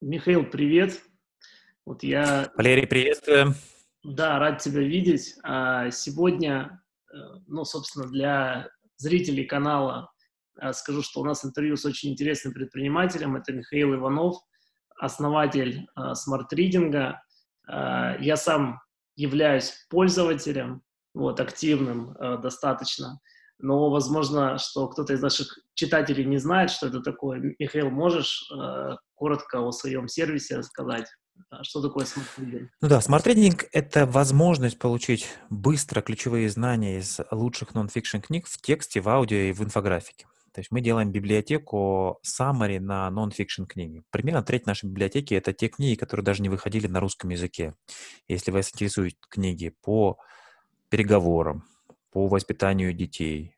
Михаил, привет. Вот я... Валерий, приветствую. Да, рад тебя видеть. А, сегодня, э, ну, собственно, для зрителей канала э, скажу, что у нас интервью с очень интересным предпринимателем. Это Михаил Иванов, основатель смарт-ридинга. Э, я сам являюсь пользователем, вот, активным достаточно но, возможно, что кто-то из наших читателей не знает, что это такое. Михаил, можешь э, коротко о своем сервисе рассказать? Что такое Smart Reading? Ну да, Smart Reading – это возможность получить быстро ключевые знания из лучших нон-фикшн книг в тексте, в аудио и в инфографике. То есть мы делаем библиотеку summary на нон-фикшн книги. Примерно треть нашей библиотеки – это те книги, которые даже не выходили на русском языке. Если вас интересуют книги по переговорам, по воспитанию детей,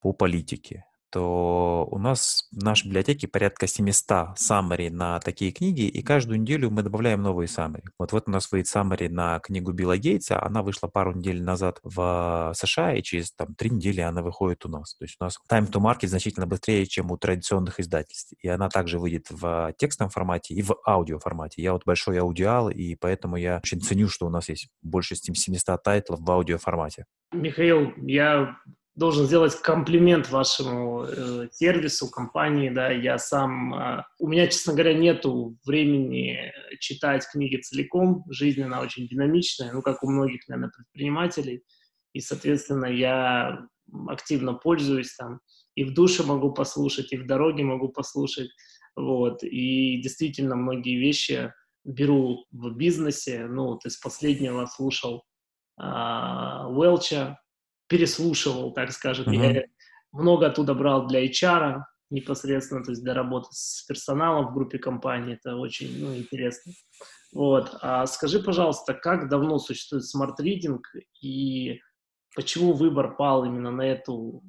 по политике, то у нас в нашей библиотеке порядка 700 summary на такие книги, и каждую неделю мы добавляем новые summary. Вот вот у нас выйдет summary на книгу Билла Гейтса, она вышла пару недель назад в США, и через там три недели она выходит у нас. То есть у нас time to market значительно быстрее, чем у традиционных издательств. И она также выйдет в текстовом формате и в аудио формате. Я вот большой аудиал, и поэтому я очень ценю, что у нас есть больше 700 тайтлов в аудио формате. Михаил, я должен сделать комплимент вашему э, сервису, компании, да, я сам, э, у меня, честно говоря, нету времени читать книги целиком, жизнь, она очень динамичная, ну, как у многих, наверное, предпринимателей, и, соответственно, я активно пользуюсь там, и в душе могу послушать, и в дороге могу послушать, вот, и действительно многие вещи беру в бизнесе, ну, вот из последнего слушал Уэлча, переслушивал, так скажем. Uh-huh. Я много оттуда брал для HR непосредственно, то есть для работы с персоналом в группе компании. Это очень ну, интересно. Вот. А скажи, пожалуйста, как давно существует Smart Reading и почему выбор пал именно на эту,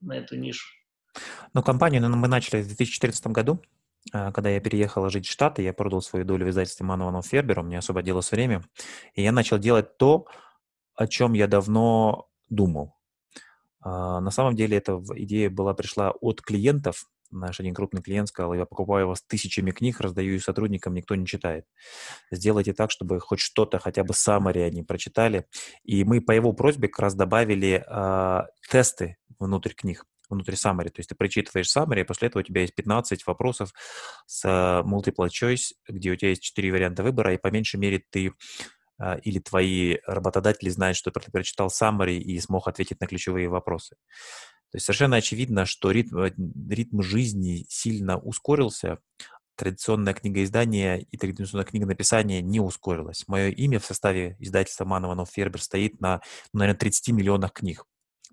на эту нишу? Ну, компанию мы начали в 2014 году, а, когда я переехал жить в Штаты, я продал свою долю в издательстве Манованов Фербер, у меня освободилось время, и я начал делать то, о чем я давно думал. А, на самом деле эта идея была пришла от клиентов. Наш один крупный клиент сказал, я покупаю у вас тысячами книг, раздаю их сотрудникам, никто не читает. Сделайте так, чтобы хоть что-то, хотя бы summary они прочитали. И мы по его просьбе как раз добавили э, тесты внутрь книг внутри summary. То есть ты прочитываешь summary, а после этого у тебя есть 15 вопросов с multiple choice, где у тебя есть 4 варианта выбора, и по меньшей мере ты или твои работодатели знают, что ты прочитал summary и смог ответить на ключевые вопросы. То есть совершенно очевидно, что ритм, э, ритм жизни сильно ускорился, традиционное книгоиздание и традиционное книгонаписание не ускорилось. Мое имя в составе издательства Манованов Фербер стоит на, ну, наверное, 30 миллионах книг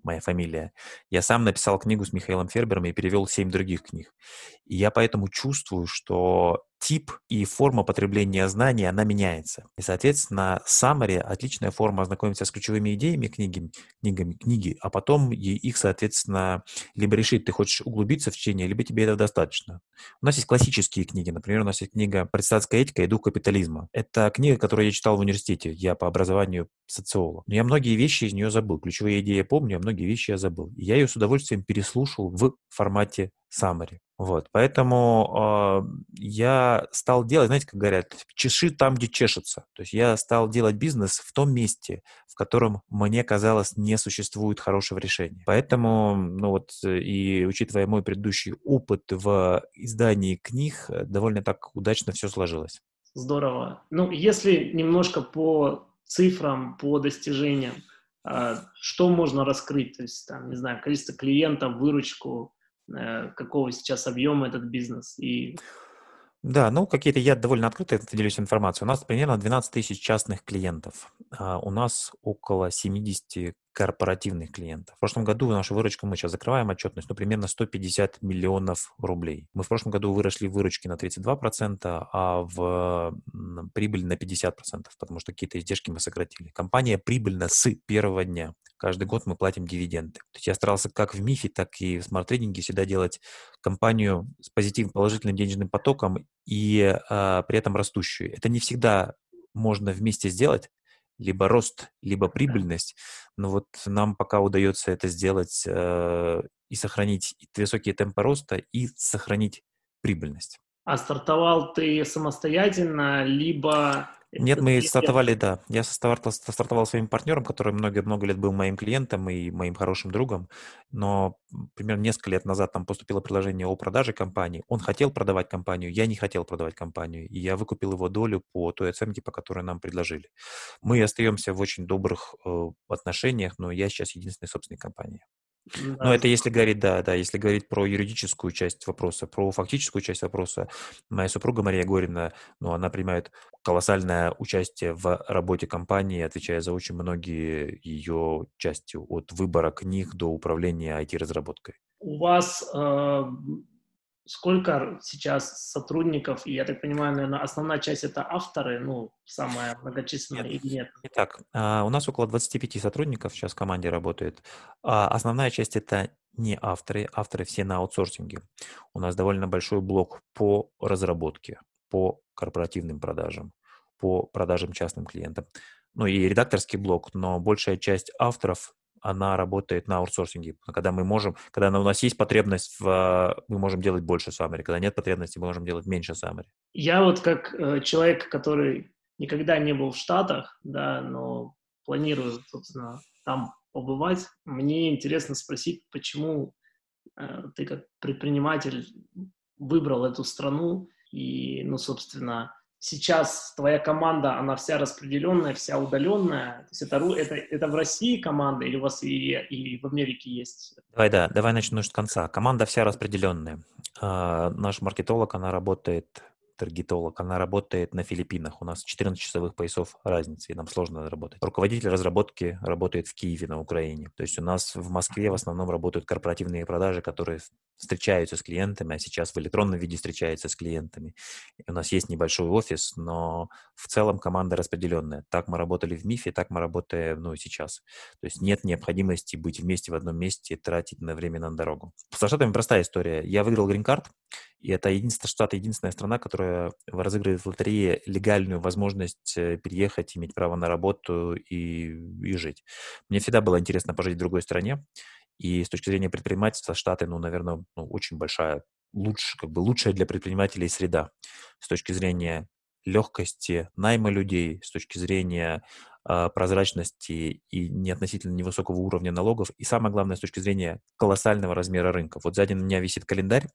моя фамилия. Я сам написал книгу с Михаилом Фербером и перевел семь других книг. И я поэтому чувствую, что тип и форма потребления знаний, она меняется. И, соответственно, summary — отличная форма ознакомиться с ключевыми идеями книги, книгами, книги, а потом их, соответственно, либо решить, ты хочешь углубиться в чтение, либо тебе этого достаточно. У нас есть классические книги. Например, у нас есть книга «Предстатская этика и дух капитализма». Это книга, которую я читал в университете. Я по образованию социолог. Но я многие вещи из нее забыл. Ключевые идеи я помню, а многие вещи я забыл. И я ее с удовольствием переслушал в формате summary. Вот, поэтому э, я стал делать, знаете, как говорят, чеши там, где чешется. То есть я стал делать бизнес в том месте, в котором мне казалось не существует хорошего решения. Поэтому, ну вот, и учитывая мой предыдущий опыт в издании книг, э, довольно так удачно все сложилось. Здорово. Ну, если немножко по цифрам, по достижениям, э, что можно раскрыть? То есть, там, не знаю, количество клиентов, выручку, какого сейчас объема этот бизнес. И... Да, ну какие-то я довольно открыто делюсь информацией. У нас примерно 12 тысяч частных клиентов. А у нас около 70 корпоративных клиентов. В прошлом году нашу выручку, мы сейчас закрываем отчетность, ну, примерно 150 миллионов рублей. Мы в прошлом году выросли выручки на 32%, а в прибыль на 50%, потому что какие-то издержки мы сократили. Компания прибыльна с первого дня. Каждый год мы платим дивиденды. То есть я старался как в МИФе, так и в Smart Reading 'е всегда делать компанию с позитивным, положительным денежным потоком и а, при этом растущую. Это не всегда можно вместе сделать, либо рост, либо прибыльность. Но вот нам пока удается это сделать э, и сохранить высокие темпы роста и сохранить прибыльность. А стартовал ты самостоятельно, либо нет, мы стартовали, да. Я стартовал, стартовал своим партнером, который много-много лет был моим клиентом и моим хорошим другом, но примерно несколько лет назад там поступило предложение о продаже компании. Он хотел продавать компанию, я не хотел продавать компанию, и я выкупил его долю по той оценке, по которой нам предложили. Мы остаемся в очень добрых э, отношениях, но я сейчас единственный собственник компании. Да. Но это если говорить, да, да, если говорить про юридическую часть вопроса, про фактическую часть вопроса, моя супруга Мария Горина, ну, она принимает колоссальное участие в работе компании, отвечая за очень многие ее части, от выбора книг до управления IT-разработкой. У вас э, сколько сейчас сотрудников, и я так понимаю, наверное, основная часть это авторы, ну, самая многочисленная нет, или нет? Итак, а, у нас около 25 сотрудников сейчас в команде работает. А основная часть это не авторы, авторы все на аутсорсинге. У нас довольно большой блок по разработке, по корпоративным продажам, по продажам частным клиентам. Ну и редакторский блок, но большая часть авторов она работает на аутсорсинге. Когда мы можем, когда у нас есть потребность, в, мы можем делать больше summary. Когда нет потребности, мы можем делать меньше summary. Я вот как э, человек, который никогда не был в Штатах, да, но планирую, собственно, там побывать, мне интересно спросить, почему э, ты как предприниматель выбрал эту страну и, ну, собственно, сейчас твоя команда, она вся распределенная, вся удаленная? То есть это, это, это в России команда или у вас и, и в Америке есть? Давай, да, давай начну с конца. Команда вся распределенная. Uh, наш маркетолог, она работает таргетолог, она работает на Филиппинах. У нас 14 часовых поясов разницы, и нам сложно работать. Руководитель разработки работает в Киеве на Украине. То есть у нас в Москве в основном работают корпоративные продажи, которые встречаются с клиентами, а сейчас в электронном виде встречаются с клиентами. И у нас есть небольшой офис, но в целом команда распределенная. Так мы работали в МИФе, так мы работаем ну, сейчас. То есть нет необходимости быть вместе в одном месте, тратить на время на дорогу. Со Штатами простая история. Я выиграл грин-карт, и это единственная штат, единственная страна, которая разыгрывает в лотерее легальную возможность э, переехать, иметь право на работу и, и жить. Мне всегда было интересно пожить в другой стране. И с точки зрения предпринимательства Штаты, ну, наверное, ну, очень большая, лучше, как бы лучшая для предпринимателей среда. С точки зрения легкости найма людей, с точки зрения прозрачности и не относительно невысокого уровня налогов, и самое главное, с точки зрения колоссального размера рынка. Вот сзади у меня висит календарь,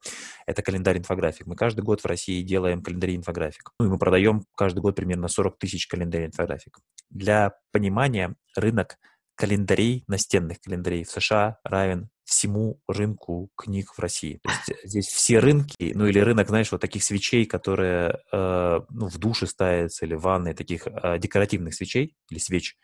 это календарь-инфографик. Мы каждый год в России делаем календарь-инфографик. Ну и мы продаем каждый год примерно 40 тысяч календарь-инфографик. Для понимания, рынок календарей, настенных календарей в США равен всему рынку книг в России. То есть э, здесь все рынки, ну или рынок, знаешь, вот таких свечей, которые э, ну, в душе ставятся, или в ванной, таких э, декоративных свечей или свеч.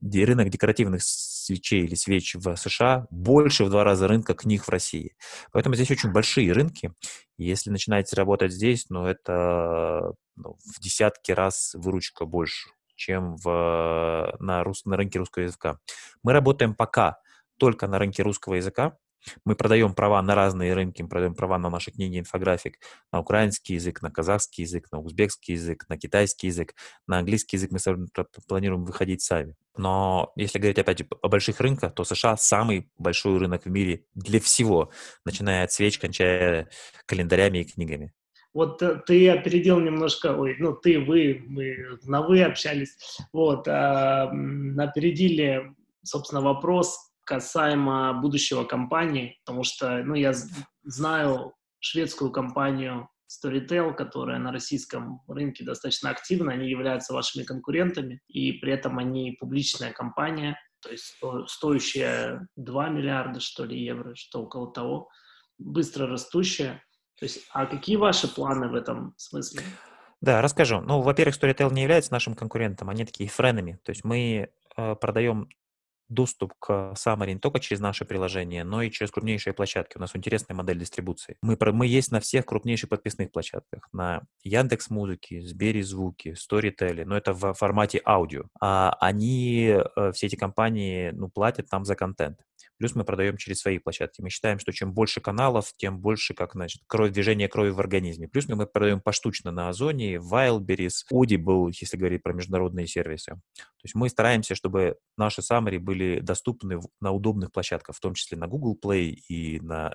Рынок декоративных свечей или свеч в США больше в два раза рынка книг в России. Поэтому здесь очень большие рынки. Если начинаете работать здесь, ну это ну, в десятки раз выручка больше чем в, на, рус, на рынке русского языка. Мы работаем пока только на рынке русского языка. Мы продаем права на разные рынки, мы продаем права на наши книги, инфографик, на украинский язык, на казахский язык, на узбекский язык, на китайский язык, на английский язык мы планируем выходить сами. Но если говорить опять о больших рынках, то США самый большой рынок в мире для всего, начиная от свеч, кончая календарями и книгами. Вот э, ты опередил немножко, ой, ну ты, вы, мы на вы общались, вот, а, опередили, собственно, вопрос касаемо будущего компании, потому что, ну, я знаю шведскую компанию Storytel, которая на российском рынке достаточно активна, они являются вашими конкурентами, и при этом они публичная компания, то есть стоящая 2 миллиарда, что ли, евро, что около того, быстро растущая. То есть, а какие ваши планы в этом смысле? Да, расскажу. Ну, во-первых, Storytel не является нашим конкурентом, они такие френами. То есть мы э, продаем доступ к Xamarin не только через наше приложение, но и через крупнейшие площадки. У нас интересная модель дистрибуции. Мы, мы есть на всех крупнейших подписных площадках. На Яндекс Музыке, Сбери Звуки, Storytel, но это в формате аудио. А они, э, все эти компании, ну, платят нам за контент. Плюс мы продаем через свои площадки. Мы считаем, что чем больше каналов, тем больше, как, значит, кровь, движение крови в организме. Плюс мы продаем поштучно на Озоне, Wildberries, Audible, если говорить про международные сервисы. То есть мы стараемся, чтобы наши summary были доступны на удобных площадках, в том числе на Google Play и на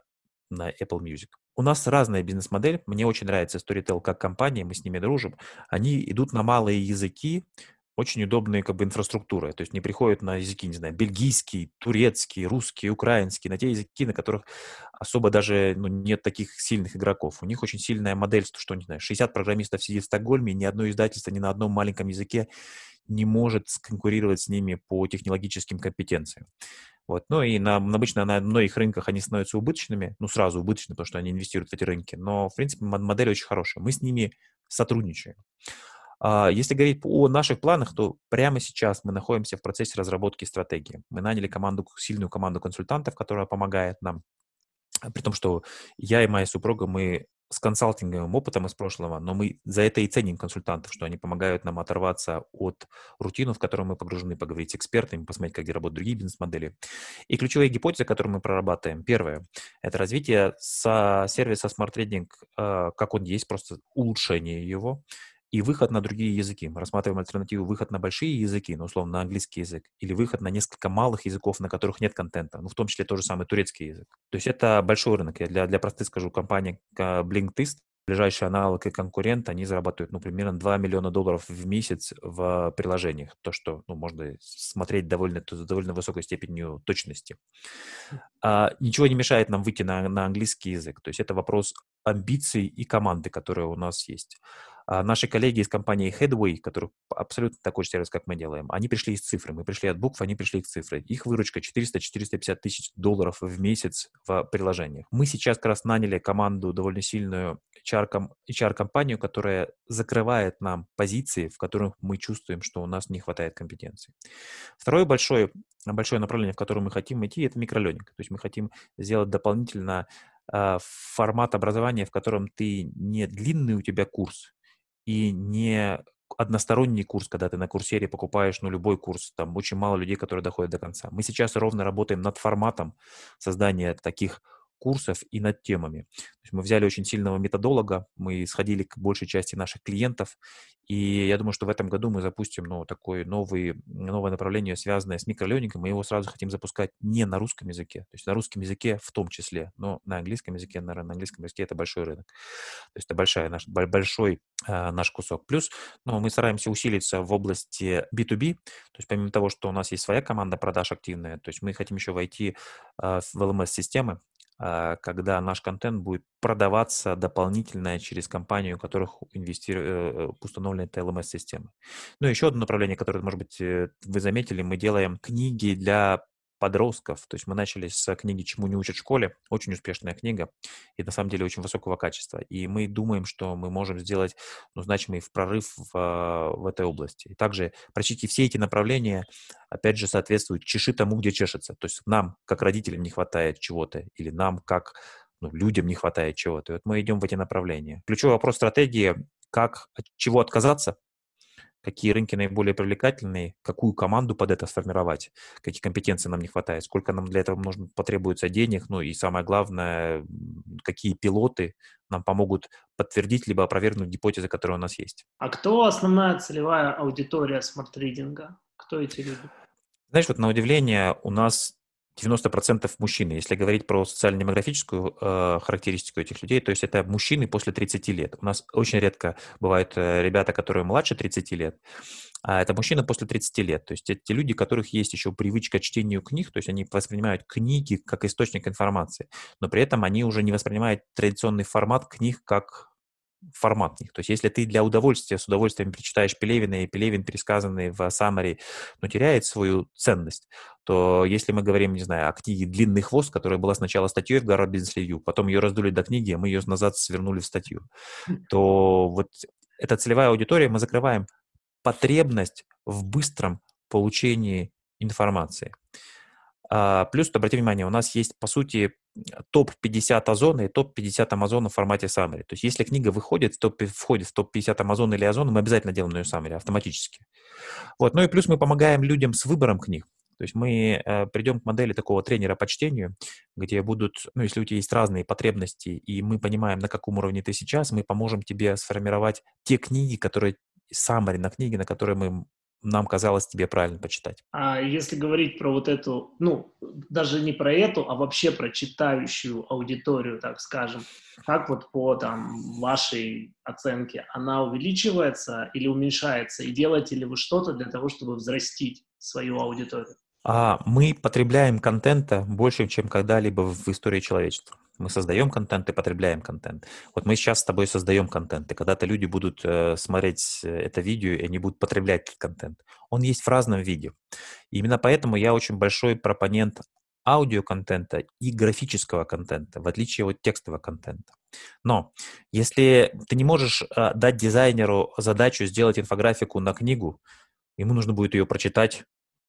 на Apple Music. У нас разная бизнес-модель. Мне очень нравится Storytel как компания, мы с ними дружим. Они идут на малые языки, очень удобные как бы инфраструктуры, то есть не приходят на языки, не знаю, бельгийский, турецкий, русский, украинский, на те языки, на которых особо даже ну, нет таких сильных игроков. У них очень сильная модель, что, не знаю, 60 программистов сидит в Стокгольме, ни одно издательство ни на одном маленьком языке не может конкурировать с ними по технологическим компетенциям. Вот. Ну и на, обычно на многих рынках они становятся убыточными, ну сразу убыточными, потому что они инвестируют в эти рынки, но в принципе модель очень хорошая. Мы с ними сотрудничаем. А, если говорить о наших планах, то прямо сейчас мы находимся в процессе разработки стратегии. Мы наняли команду, сильную команду консультантов, которая помогает нам. При том, что я и моя супруга, мы с консалтинговым опытом из прошлого, но мы за это и ценим консультантов, что они помогают нам оторваться от рутины, в которую мы погружены, поговорить с экспертами, посмотреть, как работают другие бизнес-модели. И ключевые гипотезы, которые мы прорабатываем. Первое – это развитие со сервиса Smart Trading, э, как он есть, просто улучшение его и выход на другие языки. Мы рассматриваем альтернативу выход на большие языки, ну, условно, на английский язык, или выход на несколько малых языков, на которых нет контента, ну, в том числе тот же самый турецкий язык. То есть это большой рынок. Я для, для простых скажу, компания Blinkist, ближайший аналог и конкурент, они зарабатывают, ну, примерно 2 миллиона долларов в месяц в приложениях. То, что, ну, можно смотреть довольно, с довольно высокой степенью точности. А, ничего не мешает нам выйти на, на английский язык. То есть это вопрос амбиций и команды, которые у нас есть. А наши коллеги из компании Headway, которые абсолютно такой же сервис, как мы делаем, они пришли из цифры. Мы пришли от букв, они пришли к цифре. Их выручка 400-450 тысяч долларов в месяц в приложениях. Мы сейчас как раз наняли команду довольно сильную HR-компанию, которая закрывает нам позиции, в которых мы чувствуем, что у нас не хватает компетенции. Второе большое, большое направление, в котором мы хотим идти, это микроленинг. То есть мы хотим сделать дополнительно формат образования, в котором ты не длинный у тебя курс, и не односторонний курс, когда ты на курсере покупаешь, ну, любой курс, там очень мало людей, которые доходят до конца. Мы сейчас ровно работаем над форматом создания таких курсов и над темами. То есть мы взяли очень сильного методолога, мы сходили к большей части наших клиентов, и я думаю, что в этом году мы запустим ну, такое новый, новое направление, связанное с микролеонингом. Мы его сразу хотим запускать не на русском языке, то есть на русском языке в том числе, но на английском языке, наверное, на английском языке это большой рынок. То есть это большая, наш, большой э, наш кусок. Плюс ну, мы стараемся усилиться в области B2B, то есть помимо того, что у нас есть своя команда продаж активная, то есть мы хотим еще войти э, в LMS-системы, когда наш контент будет продаваться дополнительно через компанию, у которых инвестиру... Э, э, установлены TLMS-системы. Ну, еще одно направление, которое, может быть, э, вы заметили, мы делаем книги для подростков. То есть мы начали с книги «Чему не учат в школе». Очень успешная книга и на самом деле очень высокого качества. И мы думаем, что мы можем сделать ну, значимый прорыв в, в этой области. И также прочти все эти направления, опять же, соответствуют «чеши тому, где чешется». То есть нам, как родителям, не хватает чего-то, или нам, как ну, людям не хватает чего-то. И вот мы идем в эти направления. Ключевой вопрос стратегии – как, от чего отказаться, какие рынки наиболее привлекательные, какую команду под это сформировать, какие компетенции нам не хватает, сколько нам для этого нужно, потребуется денег, ну и самое главное, какие пилоты нам помогут подтвердить либо опровергнуть гипотезы, которые у нас есть. А кто основная целевая аудитория смарт-ридинга? Кто эти люди? Знаешь, вот на удивление у нас 90% мужчины. Если говорить про социально-демографическую э, характеристику этих людей, то есть это мужчины после 30 лет. У нас очень редко бывают э, ребята, которые младше 30 лет, а это мужчины после 30 лет. То есть это те люди, у которых есть еще привычка к чтению книг, то есть они воспринимают книги как источник информации, но при этом они уже не воспринимают традиционный формат книг как формат них. То есть если ты для удовольствия с удовольствием прочитаешь Пелевина, и Пелевин, пересказанный в Самаре, но теряет свою ценность, то если мы говорим, не знаю, о книге «Длинный хвост», которая была сначала статьей в Гарвард Бизнес Ревью, потом ее раздули до книги, а мы ее назад свернули в статью, то вот эта целевая аудитория, мы закрываем потребность в быстром получении информации. А, плюс, обрати внимание, у нас есть, по сути, топ-50 Озона и топ-50 Амазона в формате Summary. То есть если книга выходит, топ, входит в топ-50 Амазона или Озона, мы обязательно делаем ее Summary автоматически. Вот. Ну и плюс мы помогаем людям с выбором книг. То есть мы э, придем к модели такого тренера по чтению, где будут, ну, если у тебя есть разные потребности, и мы понимаем, на каком уровне ты сейчас, мы поможем тебе сформировать те книги, которые, summary на книги, на которые мы нам казалось тебе правильно почитать. А если говорить про вот эту, ну, даже не про эту, а вообще про читающую аудиторию, так скажем, как вот по там вашей оценке, она увеличивается или уменьшается? И делаете ли вы что-то для того, чтобы взрастить свою аудиторию? А мы потребляем контента больше, чем когда-либо в истории человечества. Мы создаем контент и потребляем контент. Вот мы сейчас с тобой создаем контент, и когда-то люди будут э, смотреть э, это видео, и они будут потреблять этот контент. Он есть в разном виде. И именно поэтому я очень большой пропонент аудиоконтента и графического контента, в отличие от текстового контента. Но если ты не можешь э, дать дизайнеру задачу сделать инфографику на книгу, ему нужно будет ее прочитать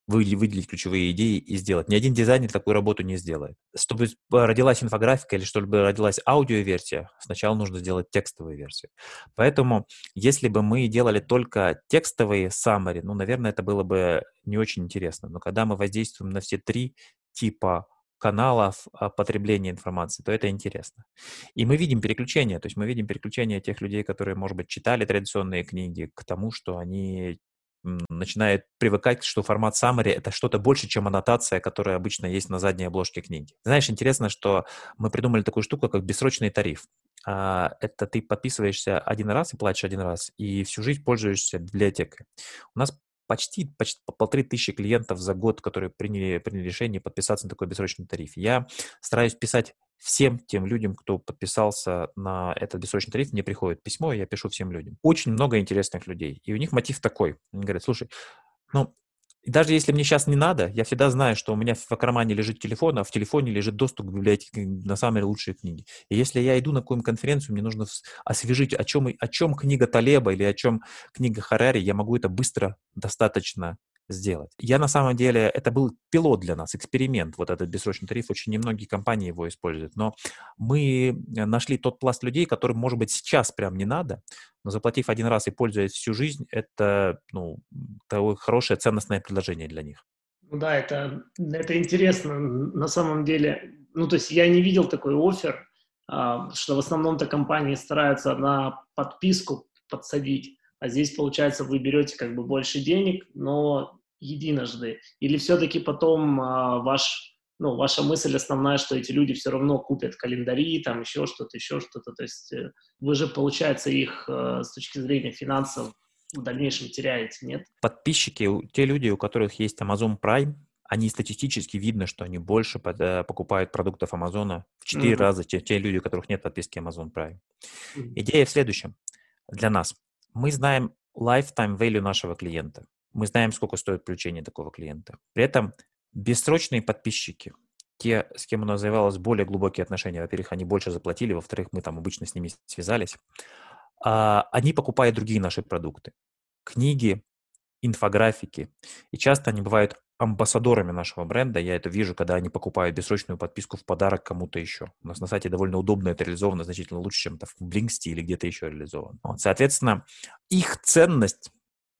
выделить ключевые идеи и сделать. Ни один дизайнер такую работу не сделает. Чтобы родилась инфографика или чтобы родилась аудиоверсия, сначала нужно сделать текстовую версию. Поэтому, если бы мы делали только текстовые summary, ну, наверное, это было бы не очень интересно. Но когда мы воздействуем на все три типа каналов а, потребления информации, то это интересно. И мы видим переключение, то есть мы видим переключение тех людей, которые, может быть, читали традиционные книги, к тому, что они начинает привыкать, что формат summary — это что-то больше, чем аннотация, которая обычно есть на задней обложке книги. Знаешь, интересно, что мы придумали такую штуку, как бессрочный тариф. А, это ты подписываешься один раз и платишь один раз, и всю жизнь пользуешься библиотекой. У нас почти, почти по полторы тысячи клиентов за год, которые приняли, приняли решение подписаться на такой бессрочный тариф. Я стараюсь писать всем тем людям, кто подписался на этот бессрочный тариф, мне приходит письмо, и я пишу всем людям. Очень много интересных людей. И у них мотив такой. Они говорят, слушай, ну, даже если мне сейчас не надо, я всегда знаю, что у меня в кармане лежит телефон, а в телефоне лежит доступ к библиотеке на самые лучшие книги. И если я иду на какую-нибудь конференцию, мне нужно освежить, о чем, о чем книга Талеба или о чем книга Харари, я могу это быстро, достаточно сделать. Я на самом деле, это был пилот для нас, эксперимент, вот этот бессрочный тариф, очень немногие компании его используют, но мы э, нашли тот пласт людей, которым, может быть, сейчас прям не надо, но заплатив один раз и пользуясь всю жизнь, это, ну, такое хорошее ценностное предложение для них. Ну да, это, это интересно. На самом деле, ну, то есть я не видел такой офер, а, что в основном-то компании стараются на подписку подсадить, а здесь, получается, вы берете как бы больше денег, но единожды? Или все-таки потом а, ваш, ну, ваша мысль основная, что эти люди все равно купят календари, там еще что-то, еще что-то? То есть э, вы же, получается, их э, с точки зрения финансов в дальнейшем теряете, нет? Подписчики, те люди, у которых есть Amazon Prime, они статистически видно, что они больше под, э, покупают продуктов Амазона в 4 mm-hmm. раза, те, те люди, у которых нет подписки Amazon Prime. Mm-hmm. Идея в следующем. Для нас. Мы знаем lifetime value нашего клиента. Мы знаем, сколько стоит включение такого клиента. При этом бессрочные подписчики, те, с кем у нас завязалось более глубокие отношения, во-первых, они больше заплатили, во-вторых, мы там обычно с ними связались, а, они покупают другие наши продукты. Книги, инфографики. И часто они бывают амбассадорами нашего бренда. Я это вижу, когда они покупают бессрочную подписку в подарок кому-то еще. У нас на сайте довольно удобно это реализовано, значительно лучше, чем это в Блинксте или где-то еще реализовано. Вот, соответственно, их ценность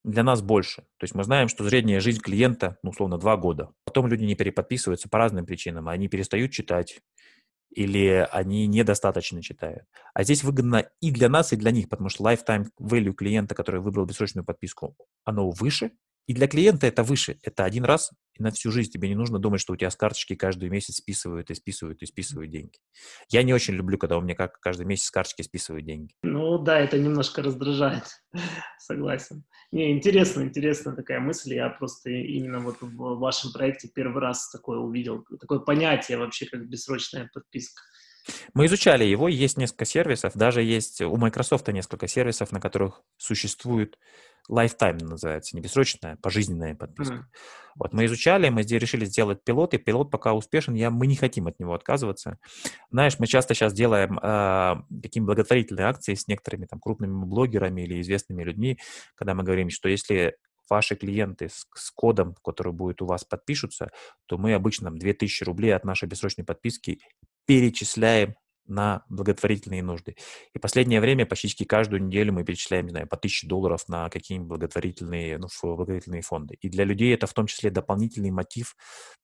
для нас больше. То есть мы знаем, что средняя жизнь клиента, ну, условно, два года. Потом люди не переподписываются по разным причинам. Они перестают читать или они недостаточно читают. А здесь выгодно и для нас, и для них, потому что lifetime value клиента, который выбрал бессрочную подписку, оно выше, и для клиента это выше. Это один раз и на всю жизнь. Тебе не нужно думать, что у тебя с карточки каждый месяц списывают и списывают и списывают деньги. Я не очень люблю, когда у меня как каждый месяц с карточки списывают деньги. Ну да, это немножко раздражает. Согласен. Не, интересно, интересная такая мысль. Я просто именно вот в вашем проекте первый раз такое увидел. Такое понятие вообще, как бессрочная подписка. Мы изучали его, есть несколько сервисов, даже есть у Microsoft несколько сервисов, на которых существует lifetime называется, не бессрочная, пожизненная подписка. Mm-hmm. Вот мы изучали, мы здесь решили сделать пилот, и пилот пока успешен, я, мы не хотим от него отказываться. Знаешь, мы часто сейчас делаем э, такие благотворительные акции с некоторыми там крупными блогерами или известными людьми, когда мы говорим, что если ваши клиенты с, с кодом, который будет у вас подпишутся, то мы обычно 2000 рублей от нашей бессрочной подписки перечисляем на благотворительные нужды. И последнее время почти каждую неделю мы перечисляем, не знаю, по тысяче долларов на какие-нибудь благотворительные, ну, благотворительные фонды. И для людей это в том числе дополнительный мотив,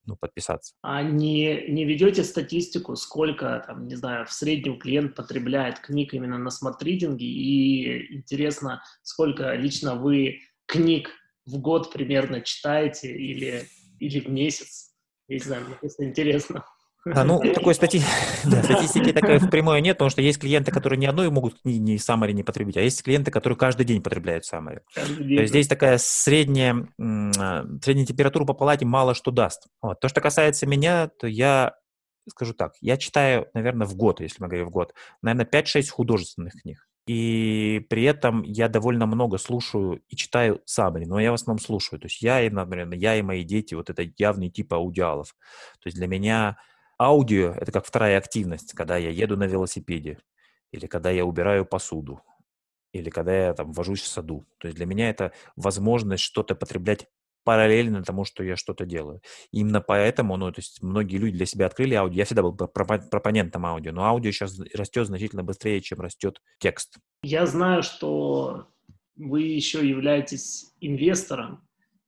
ну, подписаться. А не, не ведете статистику, сколько, там, не знаю, в среднем клиент потребляет книг именно на смарт-ридинге? И интересно, сколько лично вы книг в год примерно читаете или, или в месяц? Не знаю, мне просто интересно. А, ну, такой стати... да, статистики такой в прямой нет, потому что есть клиенты, которые ни одной могут ни, ни Summary не потребить, а есть клиенты, которые каждый день потребляют Summary. То есть здесь такая средняя, а, средняя температура по палате мало что даст. Вот. То, что касается меня, то я скажу так, я читаю, наверное, в год, если мы говорим в год, наверное, 5-6 художественных книг. И при этом я довольно много слушаю и читаю сабри, но я в основном слушаю. То есть я, и, например, я и мои дети, вот это явный тип аудиалов. То есть для меня Аудио — это как вторая активность, когда я еду на велосипеде, или когда я убираю посуду, или когда я там вожусь в саду. То есть для меня это возможность что-то потреблять параллельно тому, что я что-то делаю. Именно поэтому, ну, то есть многие люди для себя открыли аудио. Я всегда был пропонентом аудио, но аудио сейчас растет значительно быстрее, чем растет текст. Я знаю, что вы еще являетесь инвестором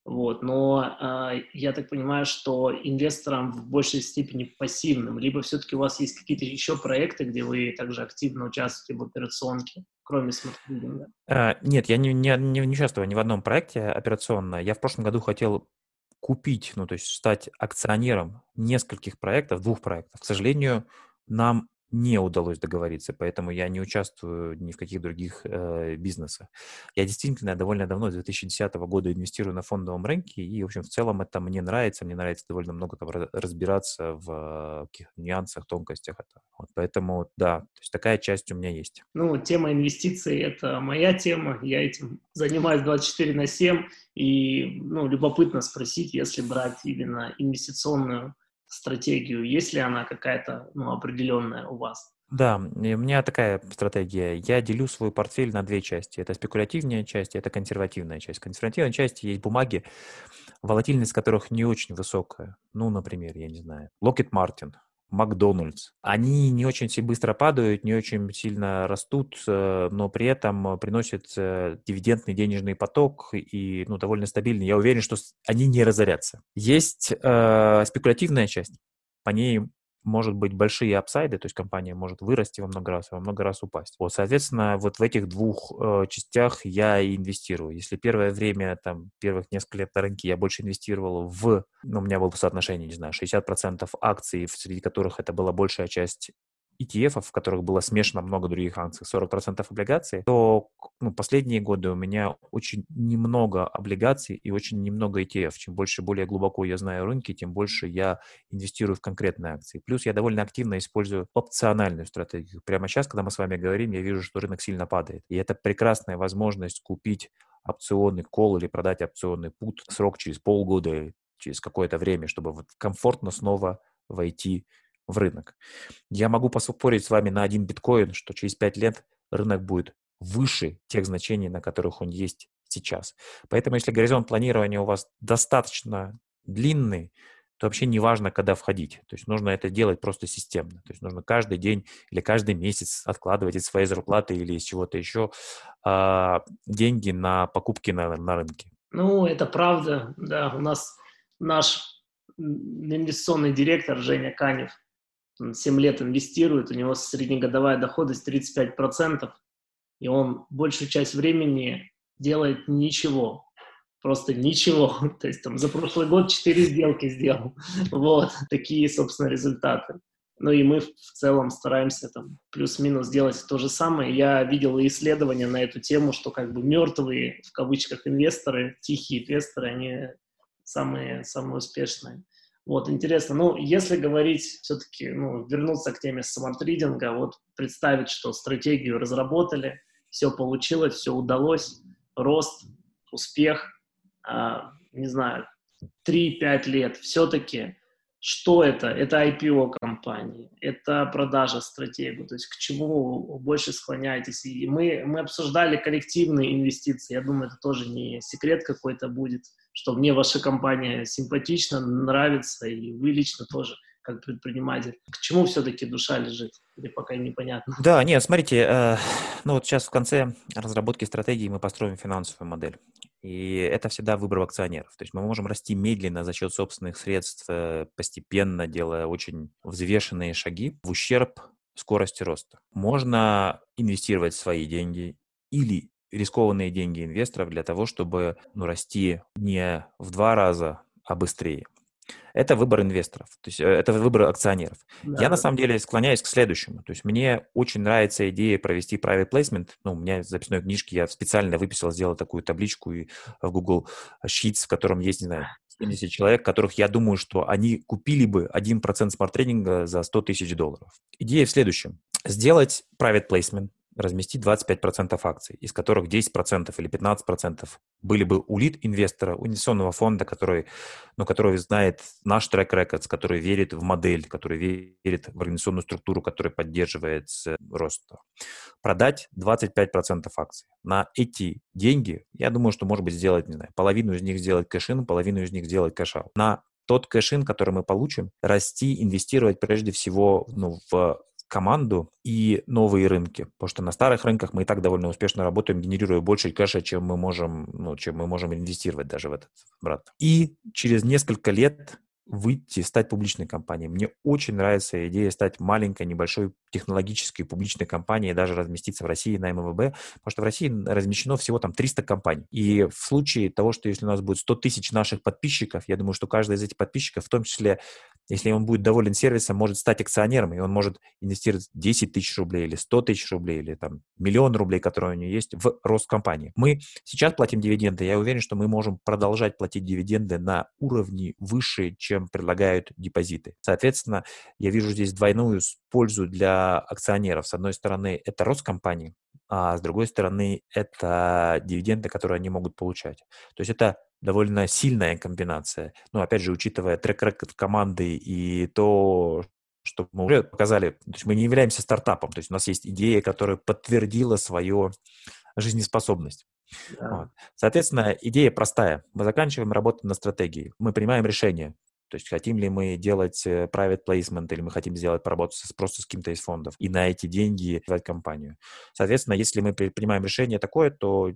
вот, но э, я так понимаю, что инвесторам в большей степени пассивным, либо все-таки у вас есть какие-то еще проекты, где вы также активно участвуете в операционке, кроме смарт-ридинга? А, нет, я не, не, не, не участвую ни в одном проекте операционно. Я в прошлом году хотел купить, ну, то есть стать акционером нескольких проектов, двух проектов. К сожалению, нам не удалось договориться, поэтому я не участвую ни в каких других э, бизнесах. Я действительно довольно давно, с 2010 года инвестирую на фондовом рынке, и, в общем, в целом это мне нравится, мне нравится довольно много там разбираться в каких нюансах, тонкостях. Вот, поэтому, да, то есть такая часть у меня есть. Ну, тема инвестиций – это моя тема, я этим занимаюсь 24 на 7, и, ну, любопытно спросить, если брать именно инвестиционную стратегию? Есть ли она какая-то ну, определенная у вас? Да, у меня такая стратегия. Я делю свой портфель на две части. Это спекулятивная часть, это консервативная часть. В консервативной части есть бумаги, волатильность которых не очень высокая. Ну, например, я не знаю, Lockheed Martin, Макдональдс. Они не очень быстро падают, не очень сильно растут, э, но при этом приносят э, дивидендный денежный поток и ну, довольно стабильный. Я уверен, что они не разорятся. Есть э, спекулятивная часть. По ней может быть большие апсайды, то есть компания может вырасти во много раз, во много раз упасть. Вот, соответственно, вот в этих двух э, частях я и инвестирую. Если первое время, там, первых несколько лет на рынке я больше инвестировал в, ну, у меня было соотношение, не знаю, 60% акций, среди которых это была большая часть ETF, в которых было смешано много других акций, 40% облигаций, то ну, последние годы у меня очень немного облигаций и очень немного ETF. Чем больше, более глубоко я знаю рынки, тем больше я инвестирую в конкретные акции. Плюс я довольно активно использую опциональную стратегию. Прямо сейчас, когда мы с вами говорим, я вижу, что рынок сильно падает. И это прекрасная возможность купить опционный кол или продать опционный пут срок через полгода, через какое-то время, чтобы вот комфортно снова войти в рынок. Я могу поспорить с вами на один биткоин, что через 5 лет рынок будет выше тех значений, на которых он есть сейчас. Поэтому если горизонт планирования у вас достаточно длинный, то вообще не важно, когда входить. То есть нужно это делать просто системно. То есть нужно каждый день или каждый месяц откладывать из своей зарплаты или из чего-то еще а, деньги на покупки на, на рынке. Ну, это правда. Да, у нас наш инвестиционный директор Женя Канев, 7 лет инвестирует, у него среднегодовая доходность 35%, и он большую часть времени делает ничего, просто ничего. То есть там за прошлый год 4 сделки сделал. Вот, такие, собственно, результаты. Ну и мы в целом стараемся там плюс-минус делать то же самое. Я видел исследования на эту тему, что как бы мертвые, в кавычках, инвесторы, тихие инвесторы, они самые, самые успешные. Вот, интересно. Ну, если говорить все-таки, ну, вернуться к теме смарт-ридинга, вот представить, что стратегию разработали, все получилось, все удалось, рост, успех, а, не знаю, 3-5 лет, все-таки что это? Это IPO компании, это продажа стратегии, то есть к чему больше склоняетесь. И мы, мы обсуждали коллективные инвестиции, я думаю, это тоже не секрет какой-то будет, что мне ваша компания симпатична, нравится, и вы лично тоже как предприниматель? К чему все-таки душа лежит? Или пока непонятно? Да, нет, смотрите, э, ну вот сейчас в конце разработки стратегии мы построим финансовую модель. И это всегда выбор акционеров. То есть мы можем расти медленно за счет собственных средств, э, постепенно делая очень взвешенные шаги в ущерб скорости роста. Можно инвестировать свои деньги или рискованные деньги инвесторов для того, чтобы ну, расти не в два раза, а быстрее. Это выбор инвесторов, то есть э, это выбор акционеров. Да. Я на самом деле склоняюсь к следующему. То есть мне очень нравится идея провести private placement. Ну, у меня в записной книжке я специально выписал, сделал такую табличку и в Google Sheets, в котором есть, не знаю, 70 человек, которых я думаю, что они купили бы 1% Smart Reading 'а за 100 тысяч долларов. Идея в следующем. Сделать private placement, разместить 25% акций, из которых 10% или 15% были бы у lead -инвестора, у инвестиционного фонда, который, ну, который знает наш track record который верит в модель, который верит в организационную структуру, которая поддерживает рост. Продать 25% акций. На эти деньги, я думаю, что, может быть, сделать, не знаю, половину из них сделать cash-in, половину из них сделать cash-out. На тот cash-in, который мы получим, расти, инвестировать прежде всего ну, в команду и новые рынки, потому что на старых рынках мы и так довольно успешно работаем, генерируя больше кэша, чем мы можем, ну, чем мы можем инвестировать даже в этот брат. И через несколько лет выйти, стать публичной компанией. Мне очень нравится идея стать маленькой, небольшой технологической публичной компанией, даже разместиться в России на ММВБ, потому что в России размещено всего там 300 компаний. И в случае того, что если у нас будет 100 тысяч наших подписчиков, я думаю, что каждый из этих подписчиков, в том числе, если он будет доволен сервисом, может стать акционером, и он может инвестировать 10 тысяч рублей или 100 тысяч рублей или там миллион рублей, которые у него есть, в рост компании. Мы сейчас платим дивиденды, я уверен, что мы можем продолжать платить дивиденды на уровне выше, чем предлагают депозиты. Соответственно, я вижу здесь двойную пользу для акционеров. С одной стороны, это рост компании, а с другой стороны, это дивиденды, которые они могут получать. То есть это довольно сильная комбинация. Ну, опять же, учитывая трек-рекорд команды и то, что мы уже показали, то есть мы не являемся стартапом, то есть у нас есть идея, которая подтвердила свою жизнеспособность. Да. Вот. Соответственно, идея простая. Мы заканчиваем работу на стратегии. Мы принимаем решение. То есть хотим ли мы делать э, private placement или мы хотим сделать поработать с, просто с кем-то из фондов и на эти деньги развивать компанию. Соответственно, если мы принимаем решение такое, то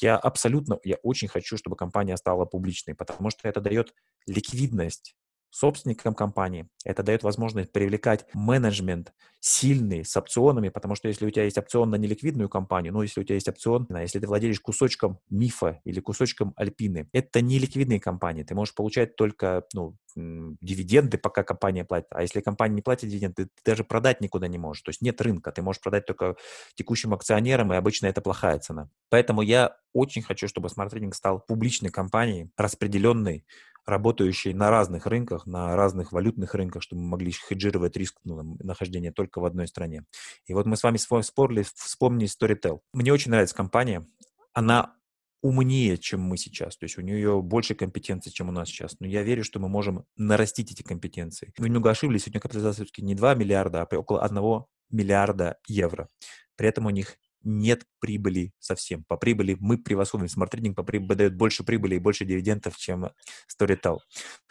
я абсолютно, я очень хочу, чтобы компания стала публичной, потому что это дает ликвидность собственникам компании. Это дает возможность привлекать менеджмент сильный, с опционами, потому что если у тебя есть опцион на неликвидную компанию, ну, если у тебя есть опцион, если ты владеешь кусочком мифа или кусочком альпины, это не ликвидные компании. Ты можешь получать только ну, дивиденды, пока компания платит. А если компания не платит дивиденды, ты даже продать никуда не можешь. То есть нет рынка. Ты можешь продать только текущим акционерам, и обычно это плохая цена. Поэтому я очень хочу, чтобы Trading стал публичной компанией, распределенной работающие на разных рынках, на разных валютных рынках, чтобы мы могли хеджировать риск ну, нахождения только в одной стране. И вот мы с вами спорили, вспомнили Storytel. Мне очень нравится компания. Она умнее, чем мы сейчас. То есть у нее больше компетенций, чем у нас сейчас. Но я верю, что мы можем нарастить эти компетенции. Мы немного ошиблись. У нее капитализация все-таки не 2 миллиарда, а около 1 миллиарда евро. При этом у них нет прибыли совсем. По прибыли мы превосходим. Trading по прибыли дает больше прибыли и больше дивидендов, чем Storytel.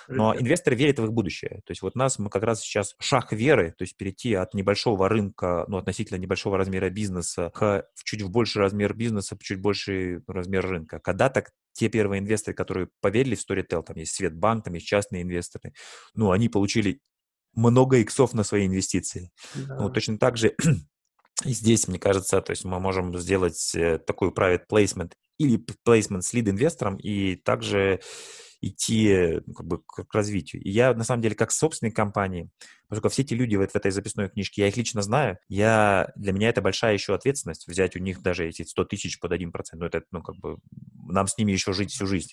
Но инвесторы верят в их будущее. То есть вот нас, мы как раз сейчас шаг веры, то есть перейти от небольшого рынка, ну, относительно небольшого размера бизнеса к чуть в больший размер бизнеса, чуть больший размер рынка. Когда-то те первые инвесторы, которые поверили в Storytel, там есть Светбанк, там есть частные инвесторы, ну, они получили много иксов на свои инвестиции. Да. Ну, точно так же и здесь, мне кажется, то есть мы можем сделать э, такой private placement или placement с лид-инвестором и также идти ну, как бы к развитию. И я, на самом деле, как собственной компании, поскольку все эти люди в, в этой записной книжке, я их лично знаю, я, для меня это большая еще ответственность взять у них даже эти 100 тысяч под 1%. Ну, это, ну, как бы, нам с ними еще жить всю жизнь.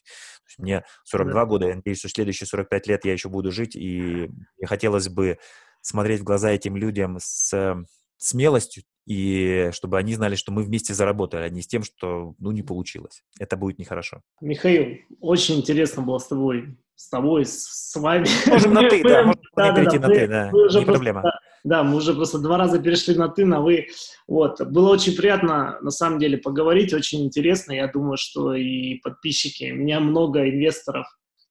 мне 42 да. года, я надеюсь, что следующие 45 лет я еще буду жить, и мне хотелось бы смотреть в глаза этим людям с смелостью, и чтобы они знали, что мы вместе заработали, а не с тем, что, ну, не получилось. Это будет нехорошо. Михаил, очень интересно было с тобой, с тобой, с, вами. Можем на «ты», да, можем да, перейти да, на «ты», да, не проблема. Да, да, мы уже просто два раза перешли на «ты», на «вы». Вот, было очень приятно, на самом деле, поговорить, очень интересно. Я думаю, что и подписчики, меня много инвесторов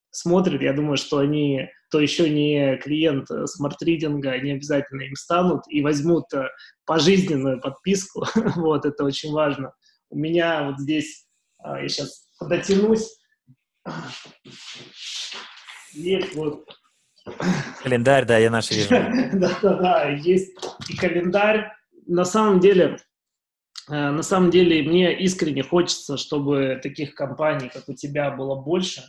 смотрят, я думаю, что они кто еще не клиент смарт-ридинга, не обязательно им станут и возьмут пожизненную подписку. вот, это очень важно. У меня вот здесь, я сейчас дотянусь, есть вот Календарь, да, я наш вижу. Да-да-да, есть и календарь. На самом деле, э, на самом деле, мне искренне хочется, чтобы таких компаний, как у тебя, было больше.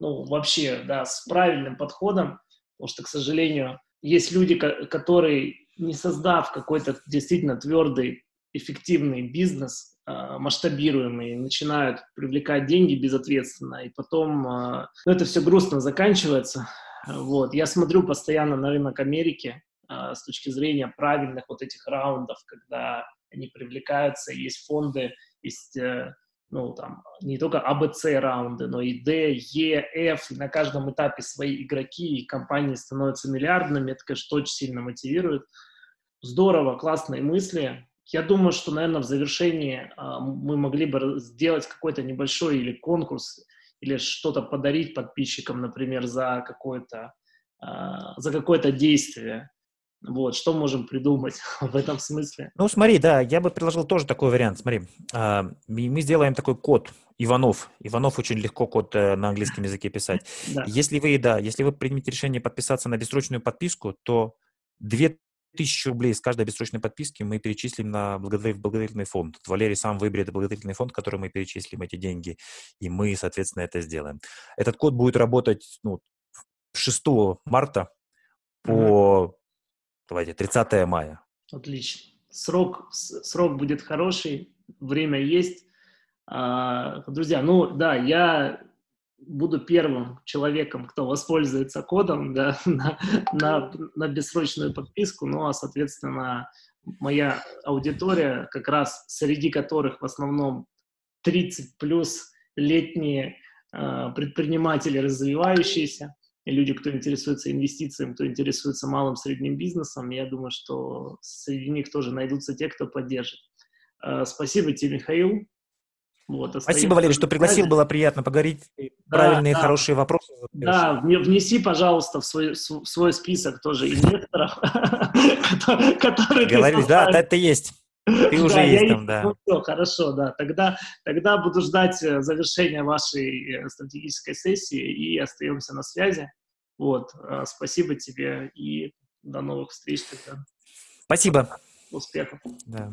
Ну, вообще, да, с правильным подходом, потому что, к сожалению, есть люди, которые, не создав какой-то действительно твердый, эффективный бизнес, э, масштабируемый, начинают привлекать деньги безответственно, и потом э, ну, это все грустно заканчивается. Вот. Я смотрю постоянно на рынок Америки э, с точки зрения правильных вот этих раундов, когда они привлекаются, есть фонды, есть, э, ну, там, не только АБЦ раунды, но и Д, Е, Ф, и на каждом этапе свои игроки, и компании становятся миллиардными, это, конечно, очень сильно мотивирует. Здорово, классные мысли. Я думаю, что, наверное, в завершении э, мы могли бы сделать какой-то небольшой или конкурс, или что-то подарить подписчикам, например, за какое-то э, за какое-то действие. Вот, что можем придумать в этом смысле? Ну, смотри, да, я бы предложил тоже такой вариант. Смотри, э, мы сделаем такой код Иванов. Иванов очень легко код э, на английском языке писать. Да. Если вы, да, если вы примете решение подписаться на бессрочную подписку, то две тысячи рублей с каждой бессрочной подписки мы перечислим на благотворительный фонд. Валерий сам выберет благотворительный фонд, который мы перечислим эти деньги, и мы, соответственно, это сделаем. Этот код будет работать ну, 6 марта по. Давайте, 30 мая. Отлично. Срок, срок будет хороший, время есть. А, друзья, ну да, я буду первым человеком, кто воспользуется кодом да, на, на, на бессрочную подписку, ну а, соответственно, моя аудитория, как раз среди которых в основном 30 плюс летние э, предприниматели развивающиеся, и люди, кто интересуется инвестициями, кто интересуется малым средним бизнесом, я думаю, что среди них тоже найдутся те, кто поддержит. Э, спасибо тебе, Михаил. Вот, Спасибо, Валерий, что пригласил, было приятно поговорить. Да, Правильные, да. хорошие вопросы. Да, внеси, пожалуйста, в свой, в свой список тоже инвесторов, которые Говоришь, да, это есть. Ты уже есть там, да. Ну, все, хорошо, да. Тогда, тогда буду ждать э, завершения вашей э, стратегической сессии и остаемся на связи. Вот, э, спасибо тебе и до новых встреч тогда. Спасибо. Успехов. Да.